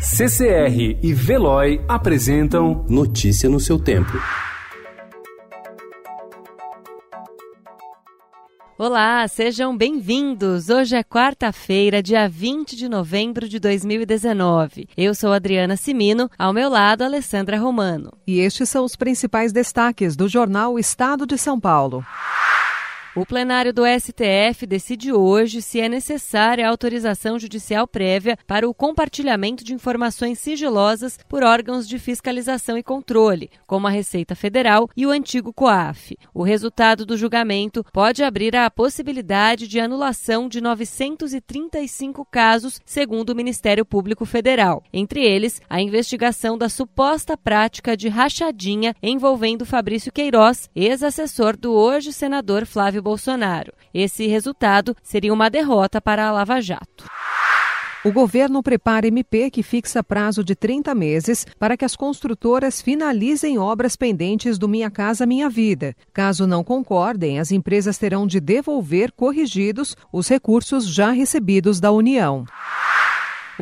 CCR e Veloy apresentam Notícia no seu tempo. Olá, sejam bem-vindos. Hoje é quarta-feira, dia 20 de novembro de 2019. Eu sou Adriana Simino, ao meu lado, Alessandra Romano. E estes são os principais destaques do jornal Estado de São Paulo. O plenário do STF decide hoje se é necessária a autorização judicial prévia para o compartilhamento de informações sigilosas por órgãos de fiscalização e controle, como a Receita Federal e o antigo COAF. O resultado do julgamento pode abrir a possibilidade de anulação de 935 casos, segundo o Ministério Público Federal. Entre eles, a investigação da suposta prática de rachadinha envolvendo Fabrício Queiroz, ex-assessor do hoje senador Flávio Bolsonaro. Esse resultado seria uma derrota para a Lava Jato. O governo prepara MP que fixa prazo de 30 meses para que as construtoras finalizem obras pendentes do Minha Casa Minha Vida. Caso não concordem, as empresas terão de devolver corrigidos os recursos já recebidos da União.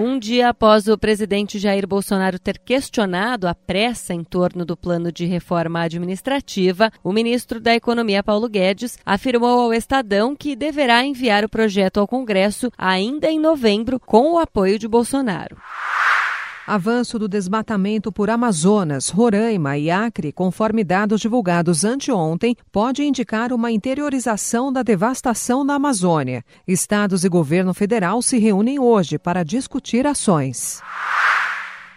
Um dia após o presidente Jair Bolsonaro ter questionado a pressa em torno do plano de reforma administrativa, o ministro da Economia, Paulo Guedes, afirmou ao Estadão que deverá enviar o projeto ao Congresso ainda em novembro com o apoio de Bolsonaro. Avanço do desmatamento por Amazonas, Roraima e Acre, conforme dados divulgados anteontem, pode indicar uma interiorização da devastação na Amazônia. Estados e governo federal se reúnem hoje para discutir ações.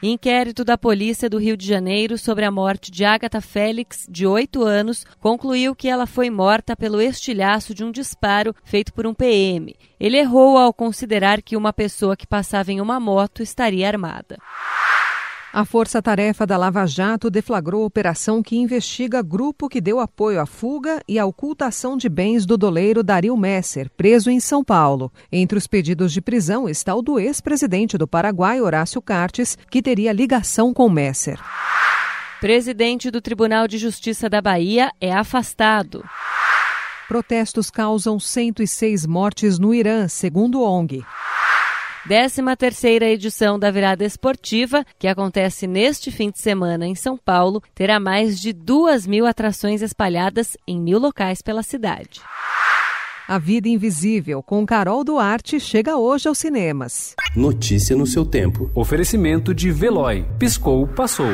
Inquérito da Polícia do Rio de Janeiro sobre a morte de Agatha Félix, de 8 anos, concluiu que ela foi morta pelo estilhaço de um disparo feito por um PM. Ele errou ao considerar que uma pessoa que passava em uma moto estaria armada. A Força Tarefa da Lava Jato deflagrou operação que investiga grupo que deu apoio à fuga e à ocultação de bens do doleiro Dario Messer, preso em São Paulo. Entre os pedidos de prisão está o do ex-presidente do Paraguai, Horácio Cartes, que teria ligação com Messer. Presidente do Tribunal de Justiça da Bahia é afastado. Protestos causam 106 mortes no Irã, segundo ONG. 13 terceira edição da Virada Esportiva, que acontece neste fim de semana em São Paulo, terá mais de duas mil atrações espalhadas em mil locais pela cidade. A Vida Invisível, com Carol Duarte, chega hoje aos cinemas. Notícia no seu tempo. Oferecimento de Veloy. Piscou, passou.